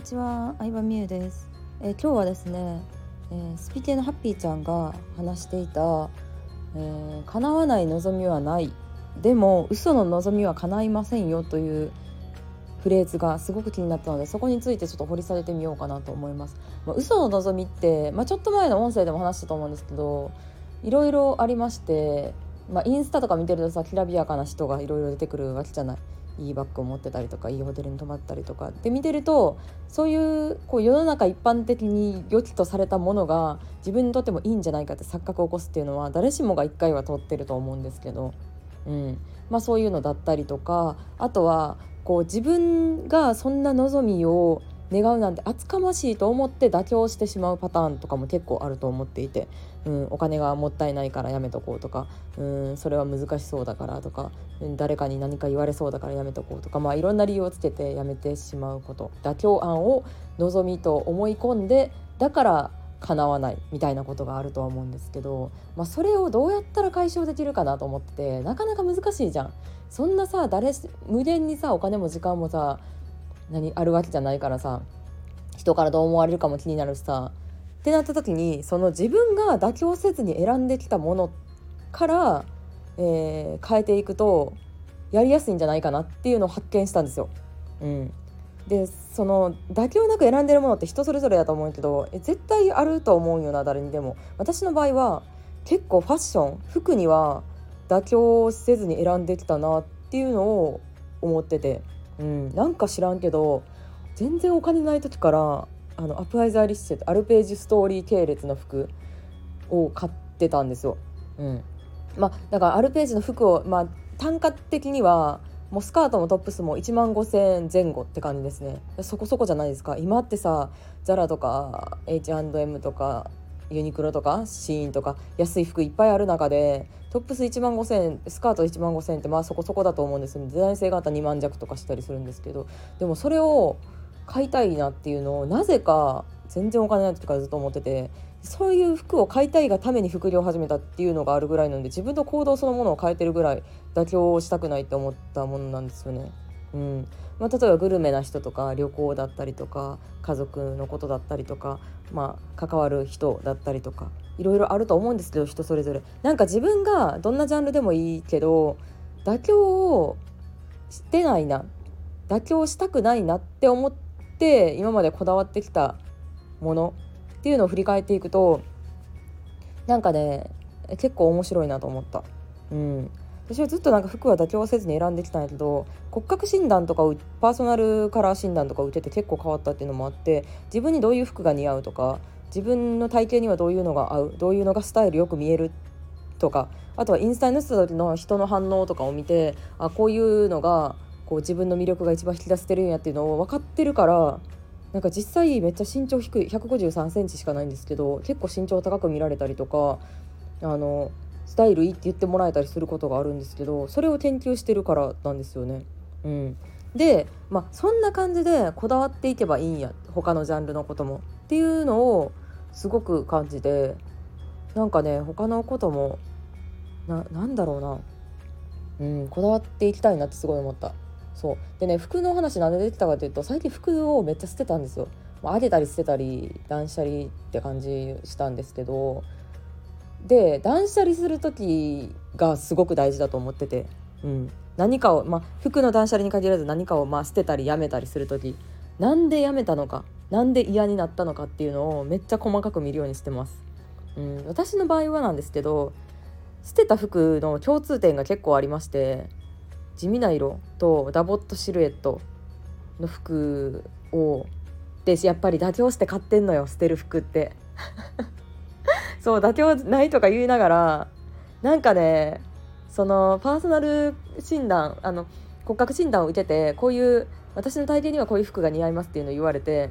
にちは、相葉美優です、えー、今日はですね、えー、スピテのハッピーちゃんが話していた、えー、叶わない望みはないでも嘘の望みは叶いませんよというフレーズがすごく気になったのでそこについてちょっと掘り下げてみようかなと思います。まあ、嘘の望みって、まあ、ちょっと前の音声でも話したと思うんですけどいろいろありまして、まあ、インスタとか見てるとさきらびやかな人がいろいろ出てくるわけじゃない。いいバッグを持ってたりとかいいホテルに泊まったりとか。って見てるとそういうこう世の中一般的に良きとされたものが自分にとってもいいんじゃないかって錯覚を起こすっていうのは誰しもが一回は通ってると思うんですけど、うん。まあ、そういうのだったりとかあとはこう自分がそんな望みを願うなんて厚かましいと思って妥協してしまうパターンとかも結構あると思っていて、うん、お金がもったいないからやめとこうとか、うん、それは難しそうだからとか、うん、誰かに何か言われそうだからやめとこうとか、まあ、いろんな理由をつけてやめてしまうこと妥協案を望みと思い込んでだから叶わないみたいなことがあるとは思うんですけど、まあ、それをどうやったら解消できるかなと思っててなかなか難しいじゃん。そんなさ誰無限にさお金も時間もさ何あるわけじゃないからさ人からどう思われるかも気になるしさってなった時にその自分が妥協せずに選んできたものから、えー、変えていくとやりやすいんじゃないかなっていうのを発見したんですよ。うん、でその妥協なく選んでるものって人それぞれだと思うけどえ絶対あると思うよな誰にでも。私の場合は結構ファッション服には妥協せずに選んできたなっていうのを思ってて。うん、なんか知らんけど全然お金ない時からあのアプアイザーリッシェアルページストーリー系列の服を買ってたんですよ。うん、まあだからアルページの服を、まあ、単価的にはもうスカートもトップスも1万5,000円前後って感じですね。そこそこじゃないですか。今ってさザラとか H&M とかユニクロとかシーンとか安い服いっぱいある中でトップス1万5,000円スカート1万5,000円ってまあそこそこだと思うんですよデザイン性があったら2万弱とかしたりするんですけどでもそれを買いたいなっていうのをなぜか全然お金ない時からずっと思っててそういう服を買いたいがために副業を始めたっていうのがあるぐらいなので自分の行動そのものを変えてるぐらい妥協したくないって思ったものなんですよね。うん。まあ、例えばグルメな人とか旅行だったりとか家族のことだったりとか、まあ、関わる人だったりとかいろいろあると思うんですけど人それぞれ。なんか自分がどんなジャンルでもいいけど妥協をしてないな妥協したくないなって思って今までこだわってきたものっていうのを振り返っていくとなんかね結構面白いなと思った。うん。私はずっとなんか服は妥協せずに選んできたんやけど骨格診断とかパーソナルカラー診断とか受けて結構変わったっていうのもあって自分にどういう服が似合うとか自分の体型にはどういうのが合うどういうのがスタイルよく見えるとかあとはインスタに載せた時の人の反応とかを見てあこういうのがこう自分の魅力が一番引き出せてるんやっていうのを分かってるからなんか実際めっちゃ身長低い1 5 3センチしかないんですけど結構身長高く見られたりとかあのスタイルいいって言ってもらえたりすることがあるんですけどそれを研究してるからなんですよね。うん、で、まあ、そんな感じでこだわっていけばいいんや他のジャンルのこともっていうのをすごく感じてなんかね他のこともななんだろうな、うん、こだわっていきたいなってすごい思った。そうでね服の話なんで出てたかというと最近服をめっちゃ捨てたんですよ。あげたり捨てたり断捨離って感じしたんですけどで断捨離する時がすごく大事だと思ってて、うん、何かを、まあ、服の断捨離に限らず何かをまあ捨てたりやめたりする時。なんでやめたのかなんで嫌になったのかっていうのをめっちゃ細かく見るようにしてます。うん、私の場合はなんですけど捨てた服の共通点が結構ありまして地味な色とダボっとシルエットの服をでやっぱり妥協して買ってんのよ捨てる服って。そう妥協ないとか言いながらなんかねそのパーソナル診断あの骨格診断を受けてこういう私の体型にはこういう服が似合いますっていうのを言われて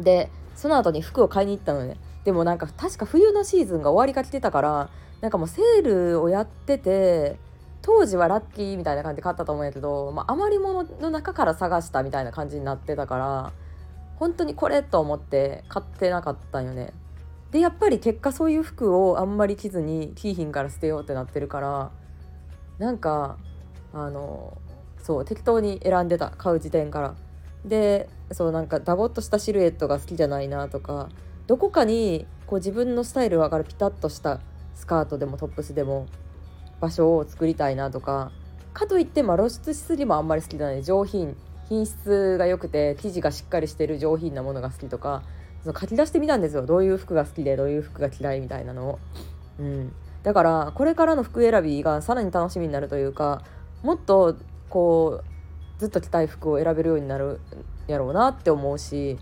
でその後に服を買いに行ったのね。でもなんか確か冬のシーズンが終わりかけてたからなんかもうセールをやってて当時はラッキーみたいな感じで買ったと思うんやけど、まあ、余り物の中から探したみたいな感じになってたから本当にこれと思って買ってなかったんよね。でやっぱり結果そういう服をあんまり着ずにキーヒンから捨てようってなってるからなんかあのそう適当に選んでた。買う時点から。でそうなんかダボっとしたシルエットが好きじゃないなとかどこかにこう自分のスタイルが上がるピタッとしたスカートでもトップスでも場所を作りたいなとかかといってまあ露出しすぎもあんまり好きじゃない。上品。品質が良くて生地がしっかりしてる上品なものが好きとかその書き出してみたんですよどういう服が好きでどういう服が嫌いみたいなのを。うん、だからこれからの服選びがさらに楽しみになるというかもっとこうずっと着たい服を選べるようになるやろうなって思うし、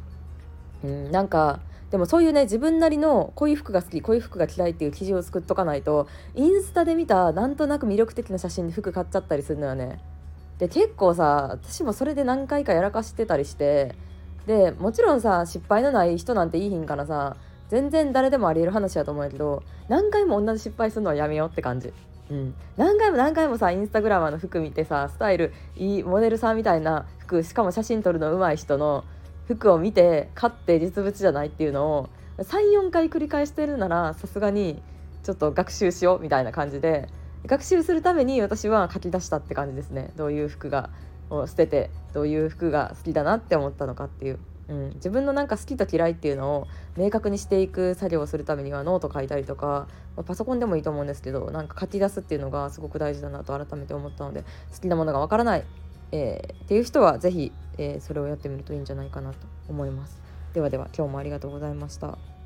うん、なんかでもそういうね自分なりのこういう服が好きこういう服が嫌いっていう記事を作っとかないとインスタで見たなんとなく魅力的な写真で服買っちゃったりするのよね。で結構さ私もそれで何回かやらかしてたりしてでもちろんさ失敗のない人なんていいひんからさ全然誰でもありえる話やと思うけど何回も同じ失敗するのはやめようって感じ。うん、何回も何回もさインスタグラマーの服見てさスタイルいいモデルさんみたいな服しかも写真撮るの上手い人の服を見て買って実物じゃないっていうのを34回繰り返してるならさすがにちょっと学習しようみたいな感じで学習するために私は書き出したって感じですね。どういう服が。を捨ててどういう服が好きだなって思ったのかっていう。うん、自分のなんか好きと嫌いっていうのを明確にしていく作業をするためにはノート書いたりとか、まあ、パソコンでもいいと思うんですけどなんか書き出すっていうのがすごく大事だなと改めて思ったので好きなものがわからない、えー、っていう人は是非、えー、それをやってみるといいんじゃないかなと思います。ではでは今日もありがとうございました。